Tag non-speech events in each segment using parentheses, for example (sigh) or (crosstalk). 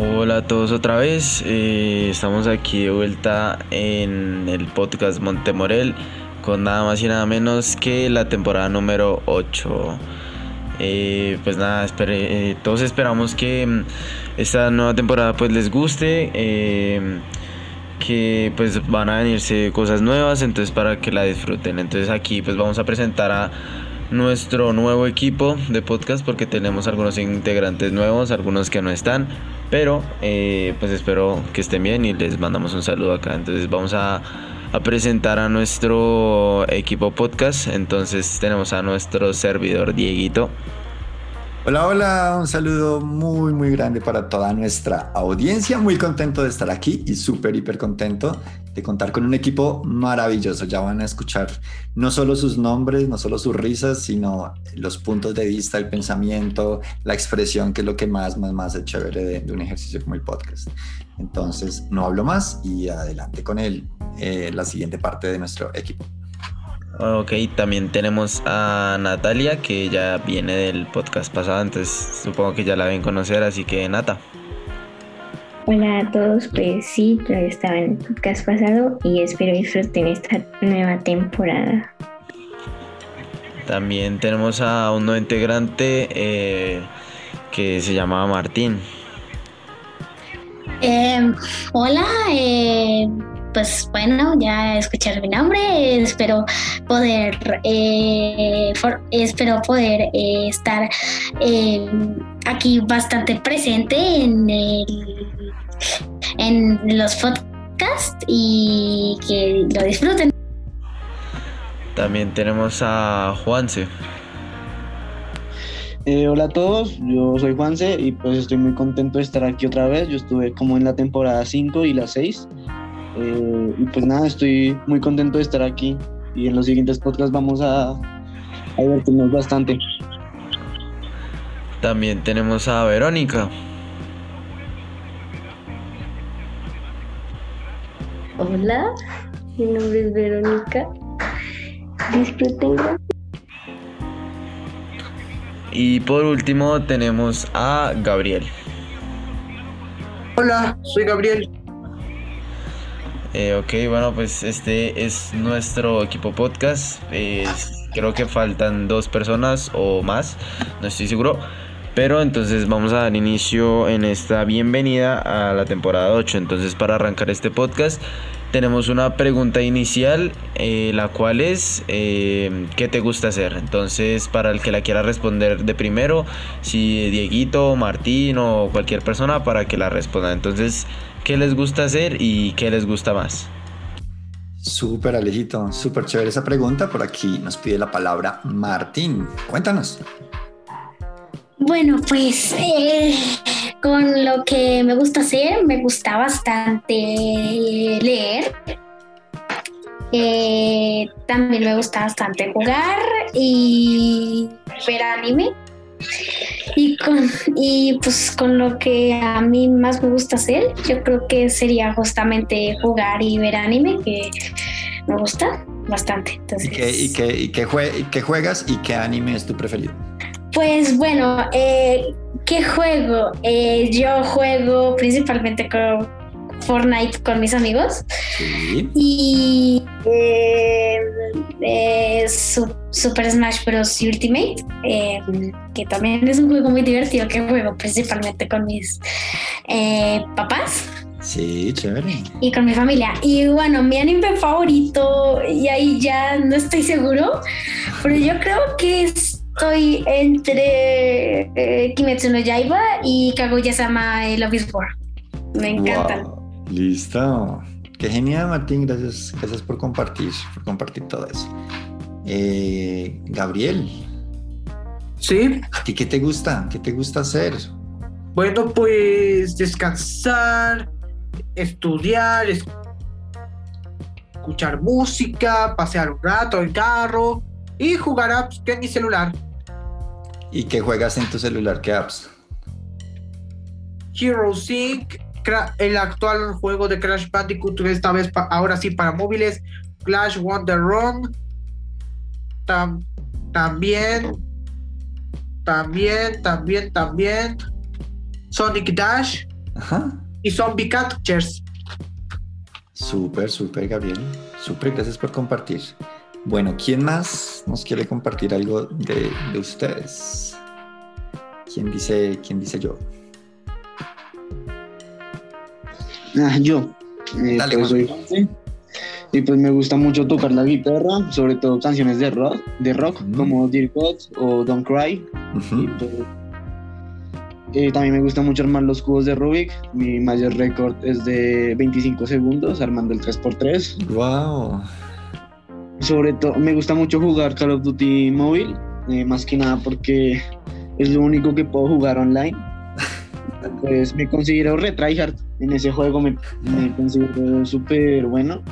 Hola a todos otra vez, eh, estamos aquí de vuelta en el podcast Montemorel con nada más y nada menos que la temporada número 8. Eh, pues nada, eh, todos esperamos que mm, esta nueva temporada pues les guste, que pues van a venirse cosas nuevas, entonces para que la disfruten. Entonces aquí pues vamos a presentar a nuestro nuevo equipo de podcast porque tenemos algunos integrantes nuevos, algunos que no están, pero eh, pues espero que estén bien y les mandamos un saludo acá. Entonces vamos a, a presentar a nuestro equipo podcast. Entonces tenemos a nuestro servidor Dieguito. Hola, hola, un saludo muy, muy grande para toda nuestra audiencia. Muy contento de estar aquí y súper, hiper contento de contar con un equipo maravilloso. Ya van a escuchar no solo sus nombres, no solo sus risas, sino los puntos de vista, el pensamiento, la expresión, que es lo que más, más, más es chévere de, un ejercicio como el podcast. Entonces, no hablo más y adelante con él, eh, la siguiente parte de nuestro equipo. Ok, también tenemos a Natalia que ya viene del podcast pasado, entonces supongo que ya la ven conocer, así que Nata. Hola a todos, pues sí, yo estaba en el podcast pasado y espero disfruten esta nueva temporada. También tenemos a un nuevo integrante eh, que se llama Martín. Eh, hola, eh, pues bueno, ya escuchar mi nombre, espero poder, eh, espero poder eh, estar eh, aquí bastante presente en, en los podcasts y que lo disfruten. También tenemos a Juanse. hola a todos, yo soy Juanse y pues estoy muy contento de estar aquí otra vez. Yo estuve como en la temporada 5 y la 6 eh, y pues nada, estoy muy contento de estar aquí y en los siguientes podcasts vamos a, a divertirnos bastante. También tenemos a Verónica. Hola, mi nombre es Verónica. Disfruten. Y por último tenemos a Gabriel. Hola, soy Gabriel. Eh, ok, bueno, pues este es nuestro equipo podcast. creo que faltan dos personas o más, no estoy seguro. Pero entonces vamos a dar inicio en esta bienvenida a la temporada 8. Entonces para arrancar este podcast tenemos una pregunta inicial, eh, la cual es eh, ¿qué te gusta hacer? Entonces para el que la quiera responder de primero, si Dieguito, Martín o cualquier persona para que la responda. Entonces qué les gusta hacer y qué les gusta más. Súper Alejito, súper chévere esa pregunta. Por aquí nos pide la palabra Martín. Cuéntanos. Bueno, pues eh, con lo que me gusta hacer, me gusta bastante leer. Eh, también me gusta bastante jugar y ver anime. Y, con, y pues con lo que a mí más me gusta hacer, yo creo que sería justamente jugar y ver anime, que me gusta bastante. ¿Y, qué, y, qué, juegas y qué anime es tu preferido? Pues bueno, eh, ¿qué juego? Eh, yo juego principalmente con Fortnite con mis amigos. Y eh, Super Smash Bros. Ultimate, eh, que también es un juego muy divertido que juego principalmente con mis eh, papás. Sí, chévere. Y con mi familia. Y bueno, mi anime favorito, y ahí ya no estoy seguro, pero yo creo que estoy entre Kimetsu no Yaiba y Kaguya-sama Love is War. Me encantan. Listo. Qué genial, Martín. Gracias, gracias por compartir, por compartir todo eso. Eh, Gabriel. Sí. ¿Qué, ¿Qué te gusta? ¿Qué te gusta hacer? Bueno, pues descansar, estudiar, escuchar música, pasear un rato en carro y jugar apps en mi celular. ¿Y qué juegas en tu celular? ¿Qué apps? Hero Sync, el actual juego de Crash Bandicoot, esta vez ahora sí para móviles, Clash Wonder Run, también, también, también, también, Sonic Dash. Ajá. y Zombie Catchers. Súper, súper, Gabriel. Súper, gracias por compartir. Bueno, ¿quién más nos quiere compartir algo de, de ustedes? ¿Quién dice, quién dice yo? Ah, yo. Eh, Dale, pues Juan. soy Juanse. Y pues me gusta mucho tocar la guitarra, sobre todo canciones de rock, de rock como Dear God o Don't Cry. Y, pues, eh, también me gusta mucho armar los cubos de Rubik. Mi mayor récord es de 25 segundos armando el 3x3. Wow. Sobre todo, me gusta mucho jugar Call of Duty móvil, eh, más que nada porque es lo único que puedo jugar online. (laughs) Pues me considero retryhard en ese juego, me, me considero súper bueno,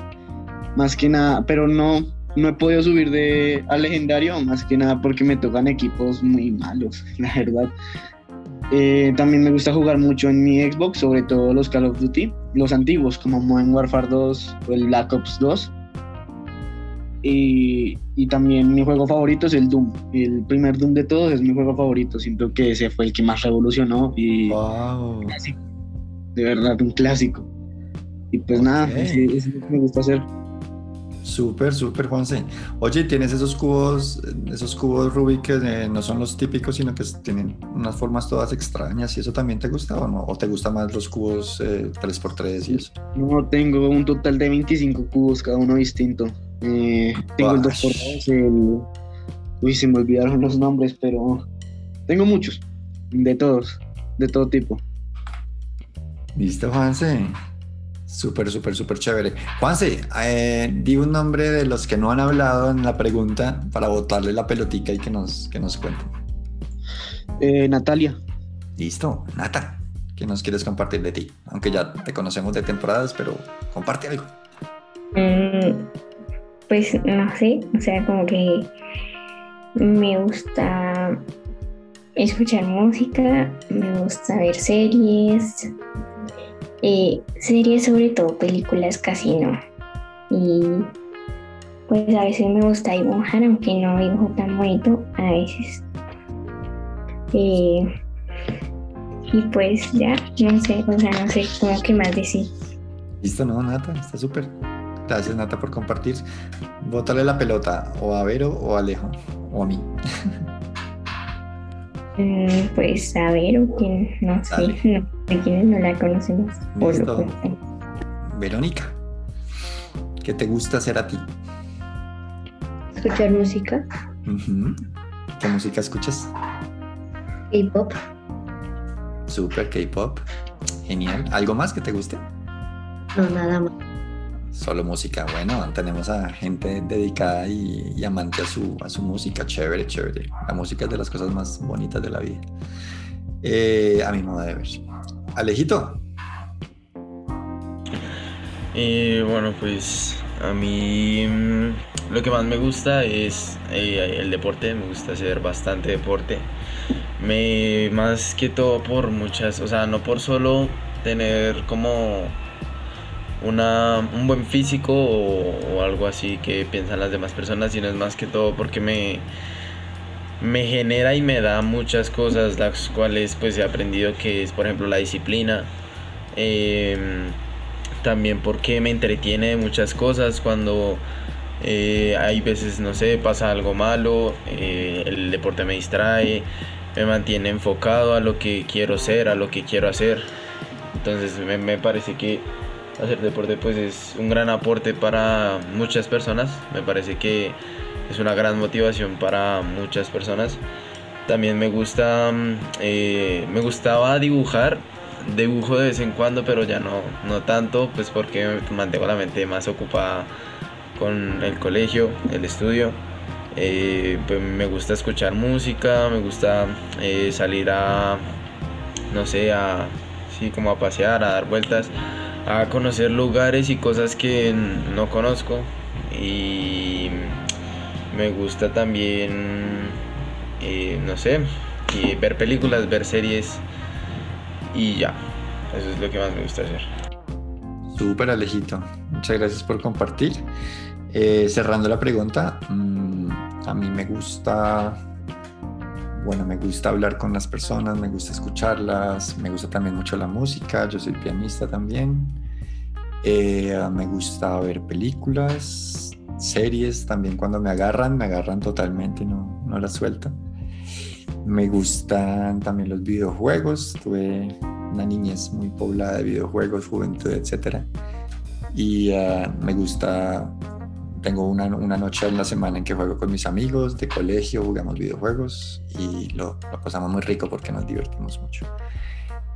más que nada, pero no, no he podido subir de al legendario, más que nada porque me tocan equipos muy malos, (laughs) la verdad. Eh, también me gusta jugar mucho en mi Xbox, sobre todo los Call of Duty, los antiguos como Modern Warfare 2 o el Black Ops 2. Y, y también mi juego favorito es el Doom. El primer Doom de todos es mi juego favorito. Siento que ese fue el que más revolucionó y Wow. clásico. De verdad, un clásico. Y pues nada, Ok. ese- ese es lo que me gusta hacer. Súper, súper, Juanse. Oye, ¿tienes esos cubos, esos cubos Rubik que eh, no son los típicos, sino que tienen unas formas todas extrañas y eso también te gusta o no? ¿O te gustan más los cubos eh, 3x3 y eso? No tengo un total de 25 cubos, cada uno distinto. Eh, tengo el Wash. 2x2, el... Uy, se me olvidaron los nombres, pero tengo muchos, de todos, de todo tipo. Listo, Juanse. Súper, súper, súper chévere. Juanse, eh, di un nombre de los que no han hablado en la pregunta para botarle la pelotica y que nos, que nos cuenten. Eh, Natalia, Listo, Nata, ¿qué nos quieres compartir de ti? Aunque ya te conocemos de temporadas, pero comparte algo. Mm, pues no sé, o sea, como que me gusta escuchar música, me gusta ver series, eh, series sobre todo, películas casi no. Y pues a veces me gusta dibujar, aunque no dibujo tan bonito, a veces. Eh, y pues ya, no sé, o sea, no sé cómo que más decir. Listo, no, Nata, está súper. Gracias, Nata, por compartir. Bótale la pelota o a Vero o a Alejo o a mí. (laughs) Mm, Pues a ver, o quién, no sé, no, de quienes no la conocemos. o lo. Verónica, ¿qué te gusta hacer a ti? Escuchar música. ¿Qué música escuchas? K-pop, Súper, K-pop. Genial. ¿Algo más que te guste? no nada más. Solo música. Bueno, tenemos a gente dedicada y, amante a su, a su música. Chévere, chévere. La música es de las cosas más bonitas de la vida. Eh, a mi modo de ver. Alejito. Y bueno, pues a mí mm, lo que más me gusta es eh, el deporte, me gusta hacer bastante deporte. Me, más que todo por muchas, o sea, no por solo tener como una, un buen físico o, algo así que piensan las demás personas, sino es más que todo porque me, me genera y me da muchas cosas, las cuales pues he aprendido que es por ejemplo la disciplina. em, también porque me entretiene muchas cosas cuando eh, hay veces, no sé, pasa algo malo, eh, el deporte me distrae, me mantiene enfocado a lo que quiero ser, a lo que quiero hacer. Entonces me, me parece que hacer deporte pues es un gran aporte para muchas personas, me parece que es una gran motivación para muchas personas. También me gusta, mm, eh, me gustaba dibujar, dibujo de vez en cuando, pero ya no, no tanto, pues porque mantengo la mente más ocupada con el colegio, el estudio. Eh, pues me gusta escuchar música, me gusta eh, salir a, no sé, a, sí, como a pasear, a dar vueltas, a conocer lugares y cosas que no conozco. Y me gusta también, eh, no sé, y ver películas, ver series y ya. Eso es lo que más me gusta hacer. Súper Alejito. Muchas gracias por compartir. Eh, cerrando la pregunta, mm, a mí me gusta bueno, me gusta hablar con las personas, me gusta escucharlas, me gusta también mucho la música, yo soy pianista también. Eh, me gusta ver películas, series, también cuando me agarran, me agarran totalmente, no, no las suelto. Me gustan también los videojuegos, tuve una niñez muy poblada de videojuegos, juventud, etc. Y ah, me gusta tengo una, una, noche en la semana en que juego con mis amigos de colegio, jugamos videojuegos y lo, lo pasamos muy rico porque nos divertimos mucho.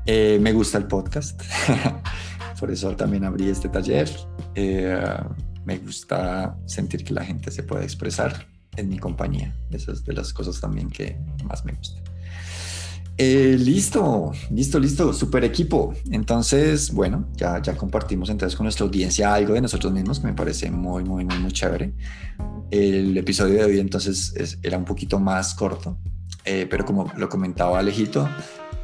Eh, me gusta el podcast, (laughs) por eso también abrí este taller. Eh, me gusta sentir que la gente se puede expresar en mi compañía. Esas es de las cosas también que más me gusta. Eh, listo, listo, listo, super equipo. Entonces, bueno, ya, ya compartimos entonces con nuestra audiencia algo de nosotros mismos que me parece muy, muy, muy, muy chévere. El episodio de hoy entonces era un poquito más corto, eh, pero como lo comentaba Alejito,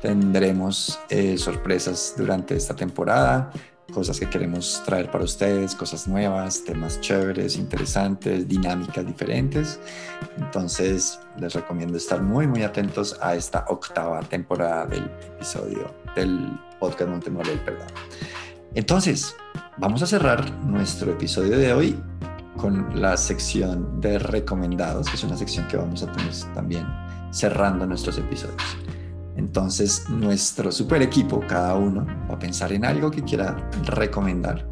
tendremos eh, sorpresas durante esta temporada cosas que queremos traer para ustedes, cosas nuevas, temas chéveres, interesantes, dinámicas diferentes. Entonces, les recomiendo estar muy, muy atentos a esta octava temporada del episodio del podcast Montemorel, perdón. Entonces, vamos a cerrar nuestro episodio de hoy con la sección de recomendados, que es una sección que vamos a tener también cerrando nuestros episodios. Entonces, nuestro super equipo, cada uno, va a pensar en algo que quiera recomendar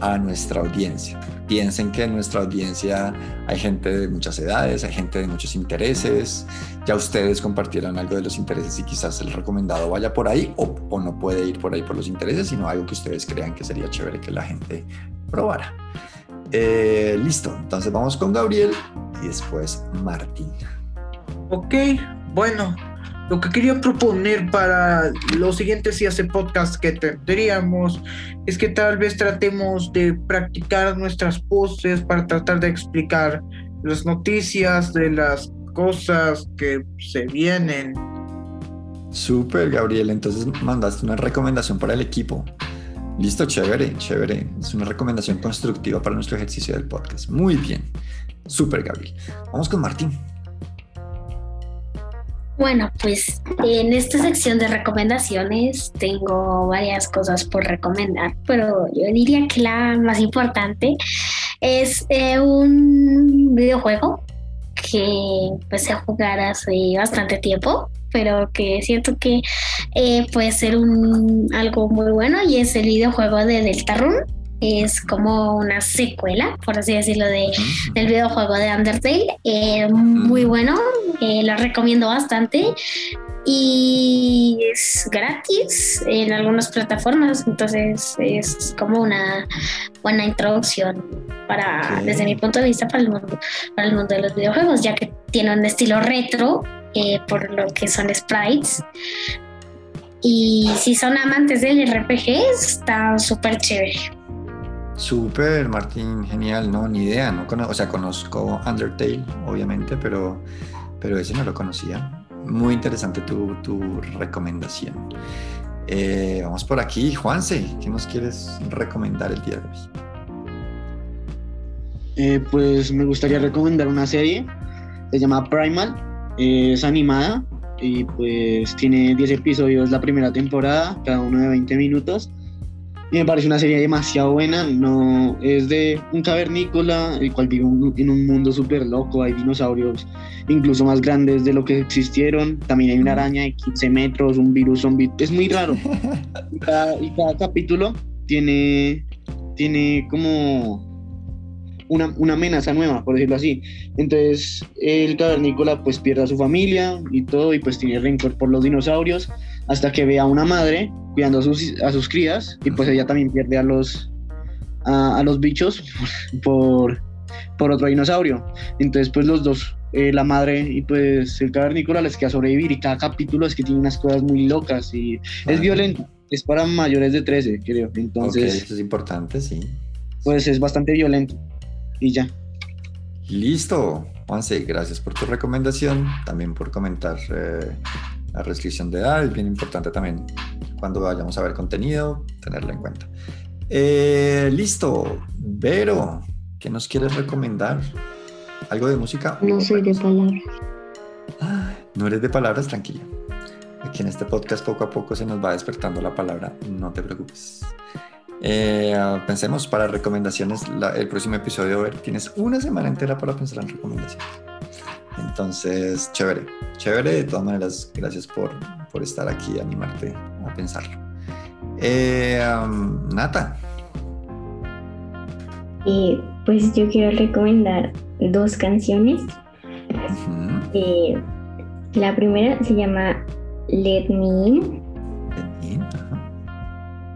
a nuestra audiencia. Piensen que en nuestra audiencia hay gente de muchas edades, hay gente de muchos intereses. Ya ustedes compartieron algo de los intereses y quizás el recomendado vaya por ahí o, no puede ir por ahí por los intereses, sino algo que ustedes crean que sería chévere que la gente probara. Eh, listo, entonces vamos con Gabriel y después Martín. Ok, bueno, lo que quería proponer para los siguientes días de podcast que tendríamos es que tal vez tratemos de practicar nuestras poses para tratar de explicar las noticias de las cosas que se vienen. Súper, Gabriel. Entonces mandaste una recomendación para el equipo. Listo, chévere, chévere. Es una recomendación constructiva para nuestro ejercicio del podcast. Muy bien. Súper, Gabriel. Vamos con Martín. Bueno, pues en esta sección de recomendaciones tengo varias cosas por recomendar, pero yo diría que la más importante es eh, un videojuego que empecé a jugar hace bastante tiempo, pero que siento que eh, puede ser un, algo muy bueno y es el videojuego de Deltarune es como una secuela, por así decirlo, de, del videojuego de Undertale. Eh, muy bueno, eh, lo recomiendo bastante. Y es gratis en algunas plataformas, entonces es como una buena introducción para, desde mi punto de vista, para el mundo, para el mundo de los videojuegos, ya que tiene un estilo retro, eh, por lo que son sprites, y si son amantes del RPG, está súper chévere. Súper, Martín, genial, no, ni idea, no o sea, conozco Undertale, obviamente, pero, pero ese no lo conocía. Muy interesante tu, tu recomendación. Eh, vamos por aquí, Juanse, ¿qué nos quieres recomendar el día de hoy? Eh, pues me gustaría recomendar una serie, se llama Primal, es animada y pues tiene 10 episodios la primera temporada, cada uno de 20 minutos y me parece una serie demasiado buena. No, es de un cavernícola, el cual vive en un mundo súper loco. Hay dinosaurios incluso más grandes de lo que existieron. También hay una araña de 15 metros, un virus zombie. Es muy raro. (laughs) y, cada, capítulo tiene, tiene como una, una, amenaza nueva, por decirlo así. Entonces, el cavernícola pues pierde a su familia y todo, y pues tiene rencor por los dinosaurios hasta que ve a una madre cuidando a sus, a sus crías y pues ella también pierde a los, a, los bichos (laughs) por, por otro dinosaurio. Entonces pues los dos, eh, la madre y pues el cavernícola les queda sobrevivir y cada capítulo es que tiene unas cosas muy locas y es violento. Es para mayores de 13, creo. Entonces, eso es importante, sí. Pues es bastante violento. Y ya. Listo. Juanse, gracias por tu recomendación, también por comentar eh, la restricción de edad es bien importante también cuando vayamos a ver contenido, tenerlo en cuenta. Eh, listo, Vero, ¿qué nos quieres recomendar? ¿Algo de música? No soy de palabras. no eres de palabras, tranquila. Aquí en este podcast poco a poco se nos va despertando la palabra, no te preocupes. Eh, pensemos para recomendaciones, la- el próximo episodio, a ver, tienes una semana entera para pensar en recomendaciones. Entonces, chévere, chévere, de todas maneras, gracias por, por estar aquí y animarte a pensarlo. Eh, um, Nata, Y pues yo quiero recomendar dos canciones. Eh, la primera se llama Let Me In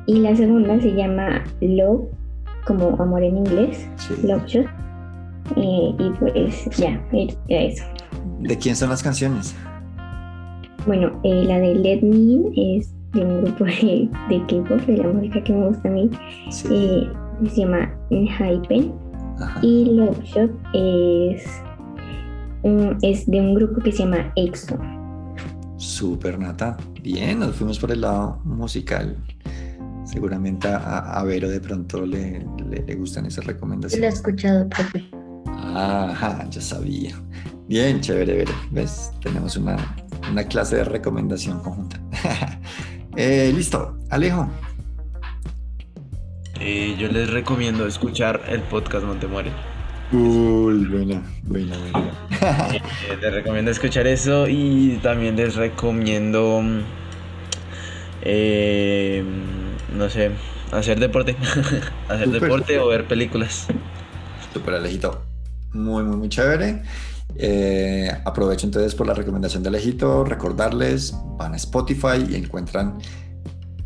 y la segunda se llama Love, como amor en inglés, sí. Love Shot. Eh, y pues ya, era eso. ¿De quién son las canciones? Bueno, eh, la de Let Me In es de un grupo de, de K-pop, de la música que me gusta a mí. Sí, Eh, se llama Hypen. ajá. Y Love Shot es, es de un grupo que se llama EXO. Super Nata. Bien, nos fuimos por el lado musical. Seguramente a, a Vero de pronto le, le, le gustan esas Yo lo he recomendaciones. escuchado, profe. Ajá, yo sabía. Bien, chévere, Vero. ¿Ves? Tenemos una, una clase de recomendación conjunta. (laughs) Eh, listo, Alejo. Eh, yo les recomiendo escuchar el podcast No Te Muere. Uy, buena, buena, buena. Eh, les recomiendo escuchar eso y también les recomiendo, mm, eh, no sé, hacer deporte. (laughs) hacer deporte o ver películas. Super Alejito. Muy, muy, muy chévere. Eh, aprovecho entonces por la recomendación de Alejito, recordarles, van a Spotify y encuentran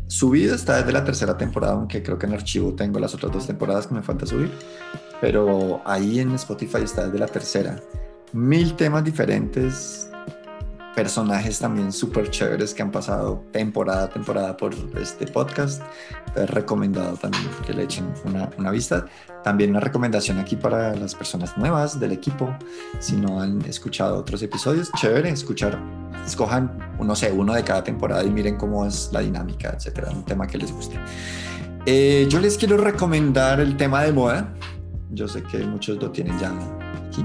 subido, está desde la tercera temporada, aunque creo que en archivo tengo las otras dos temporadas que me falta subir, pero ahí en Spotify está desde la tercera. Mil temas diferentes, personajes también súper chéveres que han pasado temporada a temporada por este podcast. Entonces, recomendado también que le echen una, vista. También una recomendación aquí para las personas nuevas del equipo. Si no han escuchado otros episodios, chévere escuchar. Escojan, no sé, uno de cada temporada y miren cómo es la dinámica, etcétera. Un tema que les guste. Eh, yo les quiero recomendar el tema de moda. Yo sé que muchos lo tienen ya aquí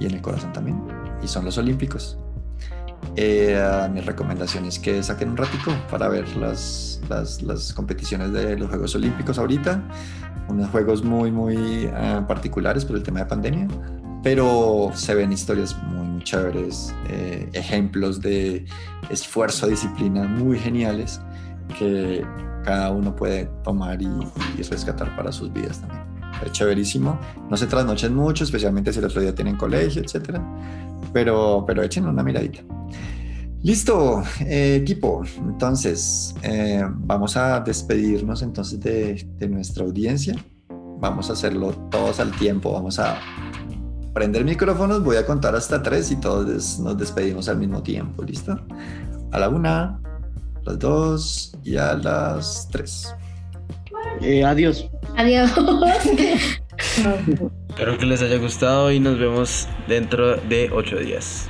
y en el corazón también. Y son los Olímpicos. Eh, mi recomendación es que saquen un ratico para ver las, las, las competiciones de los Juegos Olímpicos ahorita. Unos juegos muy, muy ah, particulares por el tema de pandemia, pero se ven historias muy, muy chéveres, eh, ejemplos de esfuerzo, disciplina muy geniales que cada uno puede tomar y rescatar para sus vidas también. Es chéverísimo. No se trasnochen mucho, especialmente si el otro día tienen colegio, etcétera. Pero, pero echen una miradita. Listo, eh, equipo. Entonces, eh, vamos a despedirnos entonces de, de nuestra audiencia. Vamos a hacerlo todos al tiempo. Vamos a prender micrófonos. Voy a contar hasta tres y todos nos despedimos al mismo tiempo. ¿Listo? A la una, a las dos y a las tres. Eh, adiós. Adiós. (laughs) Espero que les haya gustado y nos vemos dentro de ocho días.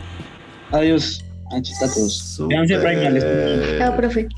Adiós. Anchos a todos. Véanse Súper. Primal, Chao, profe.